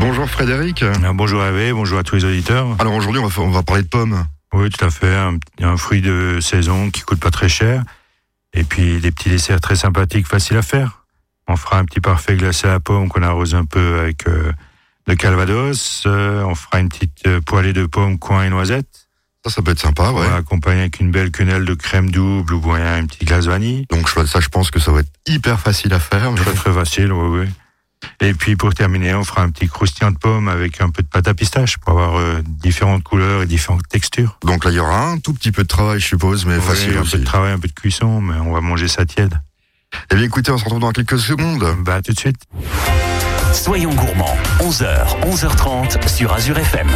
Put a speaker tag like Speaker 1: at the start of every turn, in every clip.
Speaker 1: Bonjour Frédéric.
Speaker 2: Ah, bonjour Hervé, bonjour à tous les auditeurs.
Speaker 1: Alors aujourd'hui, on va, on va parler de pommes.
Speaker 2: Oui, tout à fait. Un, un, fruit de saison qui coûte pas très cher. Et puis des petits desserts très sympathiques, faciles à faire. On fera un petit parfait glacé à la pomme qu'on arrose un peu avec euh, de calvados. Euh, on fera une petite euh, poêlée de pommes, coin et noisettes.
Speaker 1: Ça, ça peut être sympa, ouais.
Speaker 2: On va accompagner avec une belle quenelle de crème double ou bien une petite glace vanille.
Speaker 1: Donc ça, je pense que ça va être hyper facile à faire.
Speaker 2: Très très facile, oui, oui. Et puis pour terminer, on fera un petit croustillant de pommes avec un peu de pâte à pistache pour avoir euh, différentes couleurs et différentes textures.
Speaker 1: Donc là, il y aura un tout petit peu de travail, je suppose, mais
Speaker 2: oui,
Speaker 1: facile
Speaker 2: un
Speaker 1: aussi.
Speaker 2: peu de travail, un peu de cuisson, mais on va manger ça tiède.
Speaker 1: Eh bien écoutez, on se retrouve dans quelques secondes.
Speaker 2: Bah tout de suite.
Speaker 3: Soyons gourmands, 11h, 11h30 sur Azure FM.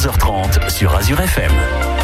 Speaker 3: 11h30 sur Azure FM.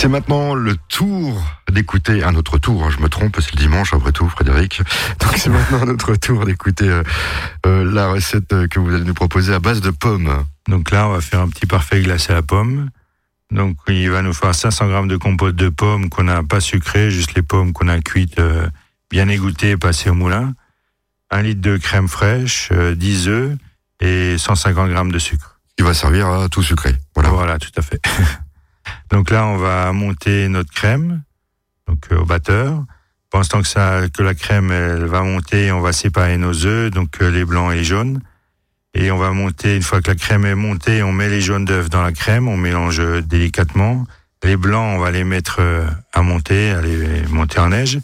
Speaker 1: C'est maintenant le tour d'écouter un autre tour. hein, Je me trompe, c'est le dimanche après tout, Frédéric. Donc c'est maintenant notre tour d'écouter euh, euh, la recette euh, que vous allez nous proposer à base de pommes.
Speaker 2: Donc là, on va faire un petit parfait glacé à la pomme. Donc il va nous faire 500 grammes de compote de pommes qu'on n'a pas sucrées, juste les pommes qu'on a cuites, euh, bien égouttées, passées au moulin. Un litre de crème fraîche, euh, 10 œufs et 150 grammes de sucre.
Speaker 1: qui va servir à tout sucré. Voilà.
Speaker 2: Voilà, tout à fait. donc là, on va monter notre crème, donc euh, au batteur. Pendant que ça, que la crème, elle va monter, on va séparer nos œufs, donc euh, les blancs et les jaunes. Et on va monter, une fois que la crème est montée, on met les jaunes d'œufs dans la crème, on mélange euh, délicatement. Les blancs, on va les mettre à monter, à les monter en neige.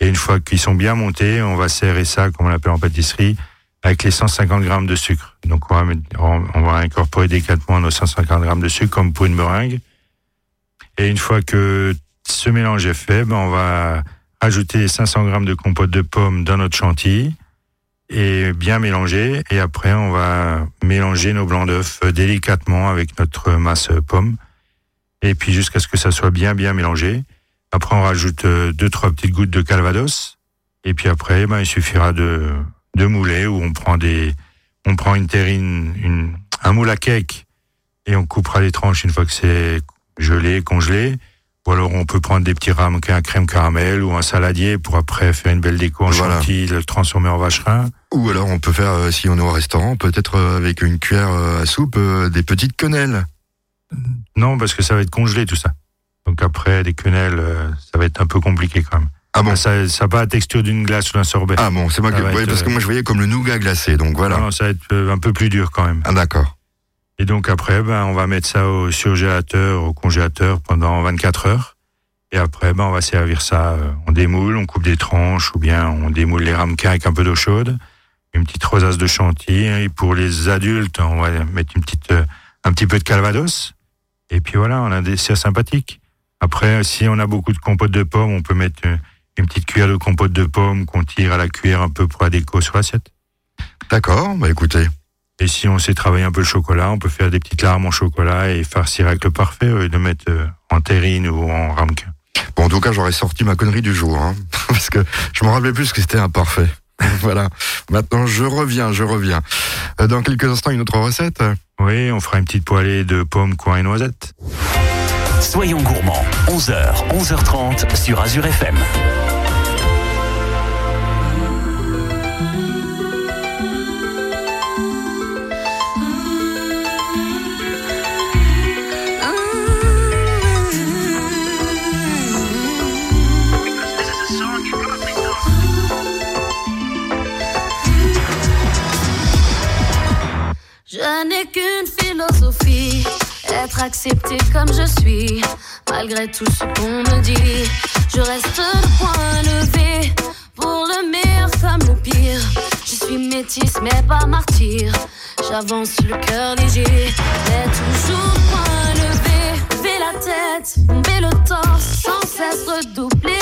Speaker 2: Et une fois qu'ils sont bien montés, on va serrer ça, comme on l'appelle en pâtisserie, avec les 150 grammes de sucre. Donc on va, mettre- on va incorporer délicatement nos 150 grammes de sucre comme pour une meringue. Et une fois que ce mélange est fait, ben on va ajouter les 500 grammes de compote de pommes dans notre chantilly et bien mélanger. Et après, on va mélanger nos blancs d'œufs délicatement avec notre masse pomme. Et puis jusqu'à ce que ça soit bien, bien mélangé. Après, on rajoute euh, deux, trois petites gouttes de calvados. Et puis après, ben, il suffira de, de mouler ou on prend des, on prend une terrine, une, un moule à cake et on coupera les tranches une fois que c'est gelé, congelé. Ou alors on peut prendre des petits rames à crème caramel ou un saladier pour après faire une belle déco en
Speaker 1: Voilà.
Speaker 2: chantilly, le transformer en vacherin.
Speaker 1: Ou alors on peut faire, euh, si on est au restaurant, peut-être euh, avec une cuillère euh, à soupe, euh, des petites quenelles.
Speaker 2: Non, parce que ça va être congelé tout ça. Donc après, des quenelles, euh, ça va être un peu compliqué quand même.
Speaker 1: Ah bon
Speaker 2: Ça ça n'a pas la texture d'une glace ou d'un sorbet.
Speaker 1: Ah bon, c'est
Speaker 2: Ça
Speaker 1: que... ouais, parce que moi je voyais comme le nougat glacé, donc voilà.
Speaker 2: Non, non, ça va être un peu plus dur quand même.
Speaker 1: Ah d'accord.
Speaker 2: Et donc après, ben, on va mettre ça au surgélateur, au congélateur pendant 24 heures. Et après, ben, on va servir ça, euh, on démoule, on coupe des tranches, ou bien on démoule les ramequins avec un peu d'eau chaude, une petite rosace de chantilly. Et pour les adultes, on va mettre une petite, euh, un petit peu de calvados. Et puis voilà, on a un dessert sympathique. Après, si on a beaucoup de compote de pommes, on peut mettre euh, une petite cuillère de compote de pommes qu'on tire à la cuillère un peu pour la déco sur l'assiette.
Speaker 1: D'accord, bah écoutez.
Speaker 2: Et si on sait travailler un peu le chocolat, on peut faire des petites larmes en chocolat et farcir avec le parfait au lieu de mettre euh, en terrine ou en ramequin.
Speaker 1: Bon, en tout cas, j'aurais sorti ma connerie du jour, hein, parce que je me rappelais plus que c'était imparfait. voilà. Maintenant, je reviens, je reviens. Euh, Dans quelques instants, une autre recette.
Speaker 2: Oui, on fera une petite poêlée de pommes, coins et noisettes.
Speaker 4: Soyons gourmands, 11h, 11h30 sur Azure FM.
Speaker 5: Être accepté comme je suis, malgré tout ce qu'on me dit. Je reste le point levé, pour le meilleur comme le pire. Je suis métisse mais pas martyr, j'avance le cœur léger, mais toujours point levé. Lever la tête, tomber le torse, sans cesse redoubler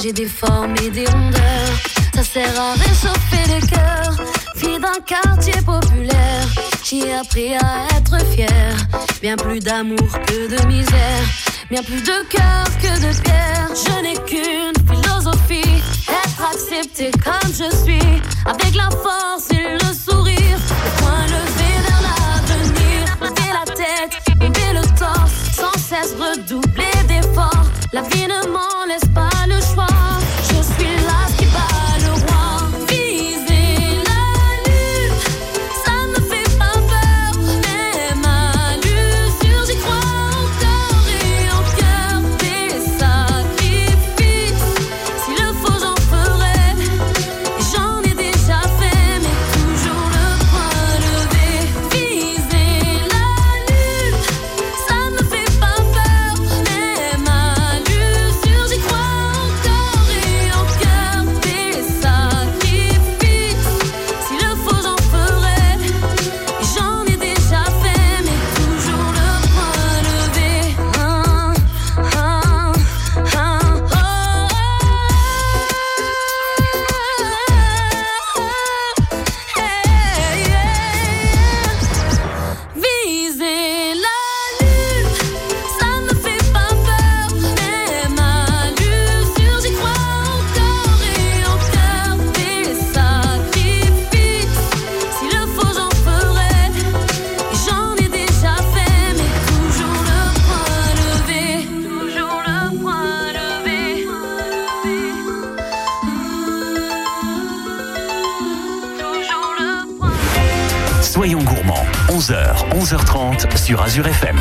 Speaker 5: j'ai des formes et des rondeurs, ça sert à réchauffer le cœur. Fille d'un quartier populaire, j'ai appris à être fière. Bien plus d'amour que de misère, bien plus de cœur que de pierre. Je n'ai qu'une philosophie, être accepté comme je suis, avec la force et
Speaker 4: 11h30 sur Azure FM.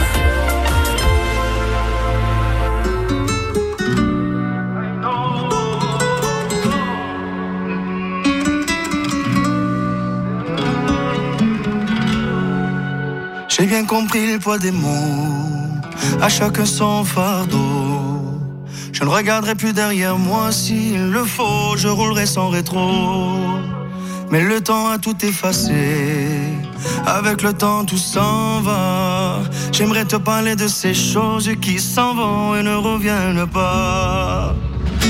Speaker 6: J'ai bien compris le poids des mots, à chacun son fardeau. Je ne regarderai plus derrière moi s'il le faut, je roulerai sans rétro. Mais le temps a tout effacé, avec le temps tout s'en va. J'aimerais te parler de ces choses qui s'en vont et ne reviennent pas.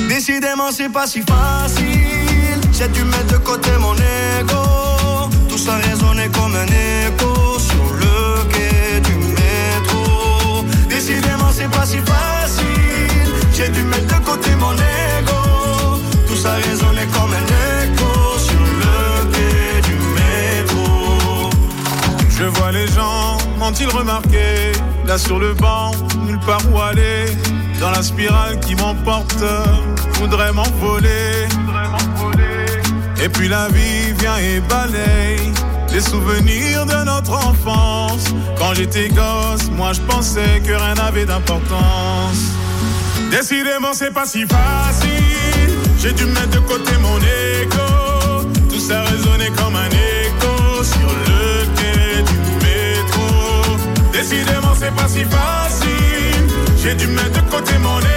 Speaker 6: Décidément, c'est pas si facile. J'ai dû mettre de côté mon ego. Tout ça résonnait comme un écho sur le quai du métro. Décidément, c'est pas si facile. J'ai dû mettre de côté mon ego. Tout ça résonnait comme un écho
Speaker 7: Je vois les gens, m'ont-ils remarqué Là sur le banc, nulle part où aller Dans la spirale qui m'emporte, voudrais m'envoler. Et puis la vie vient et balaye Les souvenirs de notre enfance. Quand j'étais gosse, moi je pensais que rien n'avait d'importance. Décidément c'est pas si facile. J'ai dû mettre de côté mon ego. Tout ça résonnait comme un écho Décidément c'est pas si facile. J'ai dû mettre de côté mon ego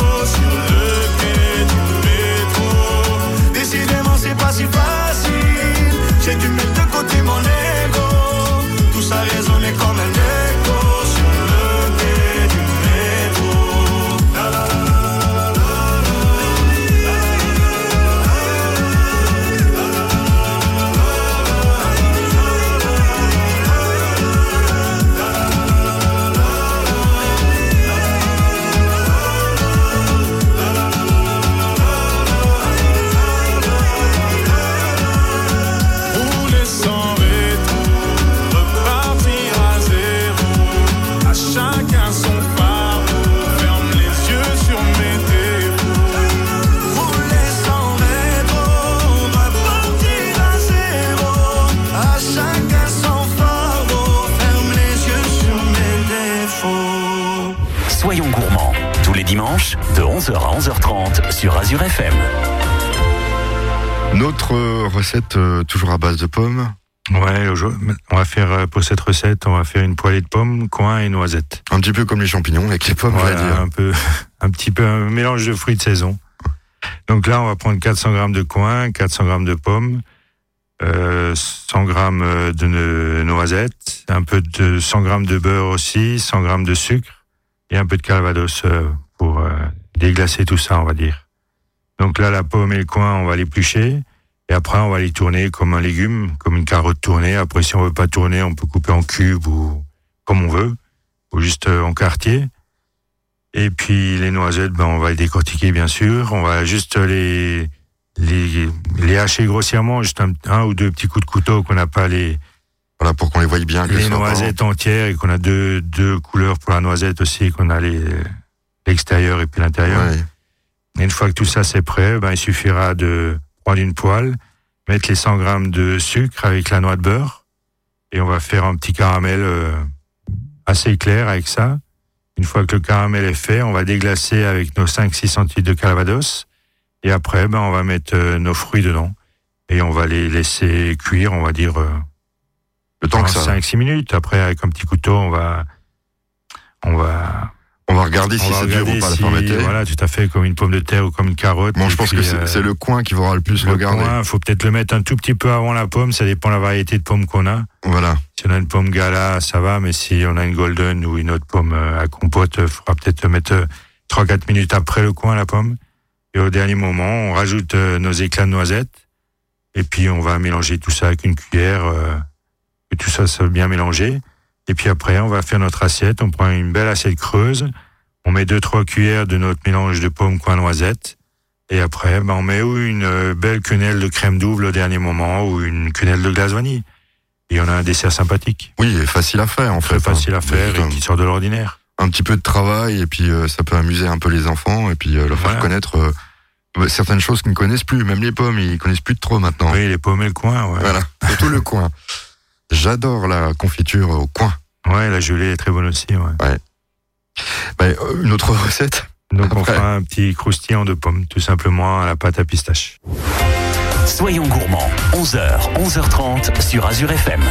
Speaker 4: 11h à 11h30 sur Azure FM.
Speaker 1: Notre recette, euh, toujours à base de pommes.
Speaker 2: Ouais, aujourd'hui, on va faire euh, pour cette recette, on va faire une poêlée de pommes, coin et noisettes.
Speaker 1: Un petit peu comme les champignons avec les pommes, on va
Speaker 2: Voilà,
Speaker 1: dire.
Speaker 2: un peu, un petit peu un mélange de fruits de saison. Donc là, on va prendre 400 grammes de coin, 400 grammes de pommes, euh, 100 grammes euh, de no- noisettes, un peu de 100 grammes de beurre aussi, 100 grammes de sucre et un peu de calvados pour euh, déglacer tout ça, on va dire. Donc là, la pomme et le coin, on va l'éplucher. Et après, on va les tourner comme un légume, comme une carotte tournée. Après, si on veut pas tourner, on peut couper en cubes ou comme on veut, ou juste euh, en quartier. Et puis les noisettes, ben on va les décortiquer bien sûr. On va juste les les, les hacher grossièrement, juste un, un ou deux petits coups de couteau qu'on n'a pas les
Speaker 1: Voilà, pour qu'on les voie bien.
Speaker 2: les noisettes entières et qu'on a deux deux couleurs pour la noisette aussi, qu'on a les l'extérieur et puis l'intérieur.
Speaker 1: Ouais.
Speaker 2: Une fois que tout ça c'est prêt, ben il suffira de prendre une poêle, mettre les 100 grammes de sucre avec la noix de beurre et on va faire un petit caramel euh, assez clair avec ça. Une fois que le caramel est fait, on va déglacer avec nos 5-6 centilitres de calvados Et après, ben, on va mettre euh, nos fruits dedans. Et on va les laisser cuire, on va dire, euh,
Speaker 1: Le temps que ça.
Speaker 2: 5-6 minutes. Après, avec un petit couteau, on va, on va,
Speaker 1: On va regarder si
Speaker 2: on
Speaker 1: c'est dur ou pas la
Speaker 2: si-
Speaker 1: fermeté.
Speaker 2: Voilà, tout à fait, comme une pomme de terre ou comme une carotte.
Speaker 1: Bon, je pense
Speaker 2: puis,
Speaker 1: que c'est
Speaker 2: euh,
Speaker 1: c'est le coin qui va le plus
Speaker 2: le
Speaker 1: regarder.
Speaker 2: coin, faut peut-être le mettre un tout petit peu avant la pomme, ça dépend de la variété de pomme qu'on a.
Speaker 1: Voilà.
Speaker 2: Si on a une pomme gala, ça va, mais si on a une golden ou une autre pomme euh, à compote, il faudra peut-être mettre euh, 3-4 minutes après le coin, la pomme. Et au dernier moment, on rajoute euh, nos éclats de noisettes. Et puis, on va mélanger tout ça avec une cuillère, euh, que tout ça soit bien mélangé. Et puis après, on va faire notre assiette. On prend une belle assiette creuse. On met deux, trois cuillères de notre mélange de pommes, coin, noisettes. Et après, ben, on met ou une euh, belle quenelle de crème double au dernier moment ou une quenelle de glace vanille. Et on a un dessert sympathique,
Speaker 1: Oui, et facile à faire en
Speaker 2: très
Speaker 1: fait.
Speaker 2: facile
Speaker 1: hein.
Speaker 2: à faire et qui sort de l'ordinaire.
Speaker 1: un, petit peu de travail et puis euh, ça peut amuser un peu les enfants et puis euh, leur faire connaître euh, certaines choses qu'ils ne connaissent plus. Même les pommes, ils connaissent plus de trop maintenant.
Speaker 2: Oui, les pommes et le coin, ouais.
Speaker 1: Voilà, surtout le coin. J'adore la confiture au coin.
Speaker 2: Ouais, la gelée est très bonne aussi, ouais.
Speaker 1: Bah, euh, une autre recette
Speaker 2: Donc on fera un petit croustillant de pommes, tout simplement à la pâte à pistache.
Speaker 4: Soyons gourmands, 11h, 11h30 sur Azure FM.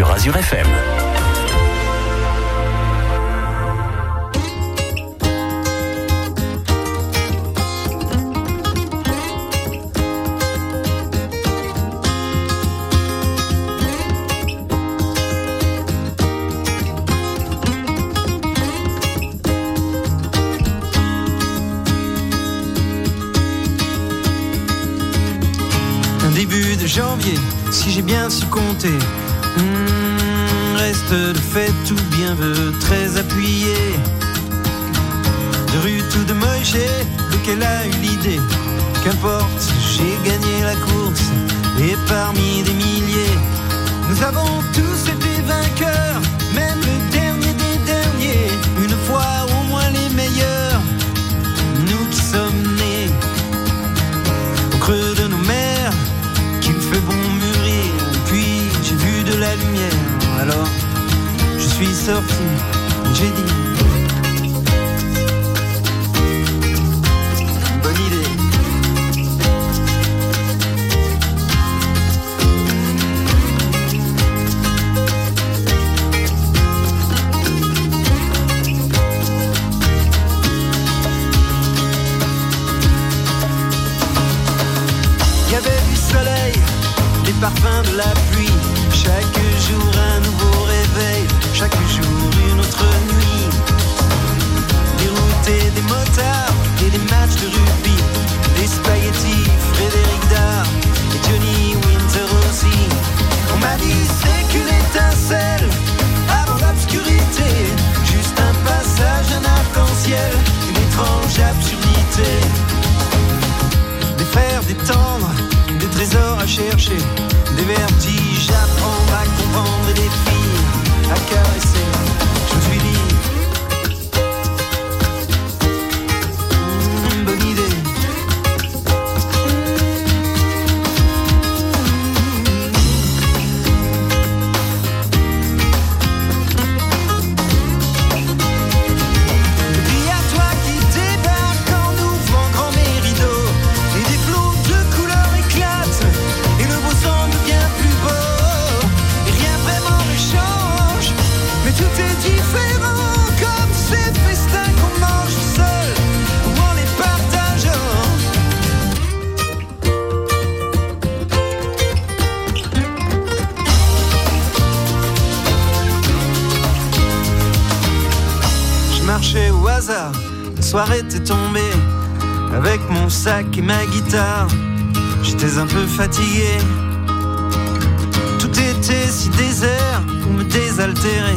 Speaker 4: Sur
Speaker 3: début de janvier, si j'ai bien su compter. De fait tout bien veut très appuyé. de Ruth ou de Moïse, lequel a eu l'idée? Qu'importe, j'ai gagné la course et parmi des milliers, sorti, j'ai dit. La soirée était tombée avec mon sac et ma guitare. J'étais un peu fatigué. Tout était si désert pour me désaltérer.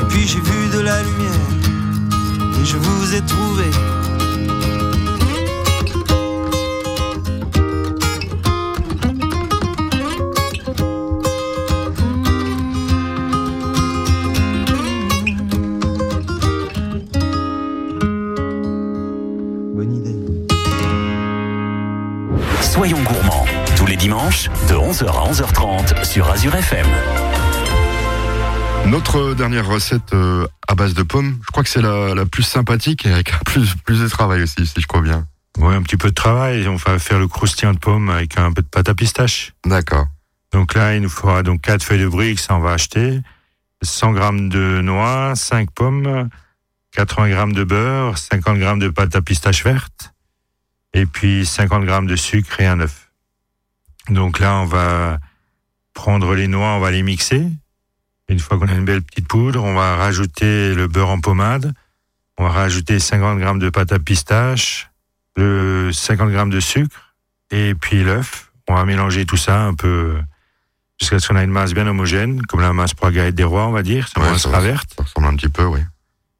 Speaker 3: Et puis j'ai vu de la lumière et je vous ai trouvé.
Speaker 4: De 11h à 11h30 sur Azure FM.
Speaker 1: Notre dernière recette euh, à base de pommes, je crois que c'est la, la plus sympathique et avec plus, plus de travail aussi, si je crois bien.
Speaker 2: Ouais, un petit peu de travail. On va faire le croustillant de pomme avec un peu de pâte à pistache.
Speaker 1: D'accord.
Speaker 2: Donc là, il nous faudra donc quatre feuilles de briques, ça on va acheter, 100 grammes de noix, 5 pommes, 80 grammes de beurre, 50 grammes de pâte à pistache verte, et puis 50 grammes de sucre et un œuf. Donc là, on va prendre les noix, on va les mixer. Une fois qu'on a une belle petite poudre, on va rajouter le beurre en pommade, on va rajouter 50 grammes de pâte à pistache, le 50 grammes de sucre, et puis l'œuf. On va mélanger tout ça un peu jusqu'à ce qu'on ait une masse bien homogène, comme la masse pour la galette des rois, on va dire. Ça
Speaker 1: Ouais,
Speaker 2: sera verte.
Speaker 1: Ça ressemble un petit peu, oui.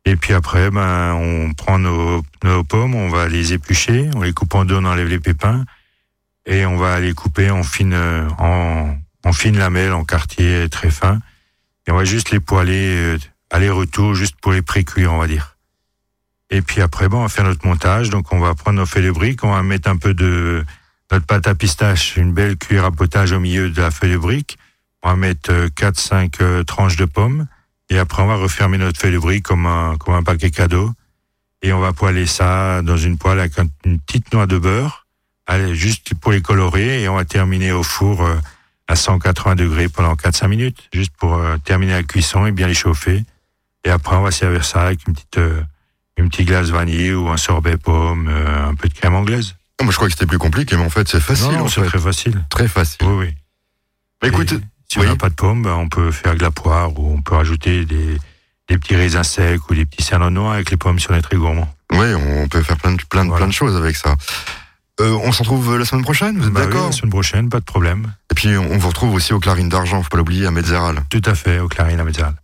Speaker 2: Et puis après, ben, on prend nos, nos pommes, on va les éplucher, on les coupe en deux, on enlève les pépins, et on va les couper en fines, euh, en, en fines lamelles, en quartier très fins. Et on va juste les poêler, euh, aller-retour, juste pour les pré-cuire, on va dire. Et puis après, ben, on va faire notre montage. Donc, on va prendre nos feuilles de briques, on va mettre un peu de notre pâte à pistache, une belle cuillère à potage au milieu de la feuille de brique. On va mettre 4-5 tranches de pommes. Et après, on va refermer notre feuille de brique comme un, comme un paquet cadeau. Et on va poêler ça dans une poêle avec un- une petite noix de beurre, juste pour les colorer. Et on va terminer au four euh, à 180 degrés pendant 4-5 minutes, juste pour euh, terminer la cuisson et bien les chauffer. Et après, on va servir ça avec une petite, euh, une petite glace vanille ou un sorbet pomme, un peu de crème anglaise.
Speaker 1: Non, mais je crois que c'était plus compliqué, mais en fait, c'est facile.
Speaker 2: non, non, c'est très facile.
Speaker 1: Très facile.
Speaker 2: Oui, oui.
Speaker 1: Bah, écoute,
Speaker 2: Et si
Speaker 1: oui.
Speaker 2: on n'a pas de pomme, ben, on peut faire de la poire ou on peut rajouter des, des petits raisins secs ou des petits cernons noirs avec les pommes si on est très gourmand.
Speaker 1: Oui, on peut faire plein de, plein de,
Speaker 2: Voilà.
Speaker 1: plein de choses avec ça. Euh, on s'en retrouve la semaine prochaine, vous êtes
Speaker 2: Bah oui,
Speaker 1: d'accord
Speaker 2: la semaine prochaine, pas de problème.
Speaker 1: Et puis on vous retrouve aussi au Clarines d'Argent, faut pas l'oublier, à Metzeral.
Speaker 2: Tout à fait, au Clarine à Métal.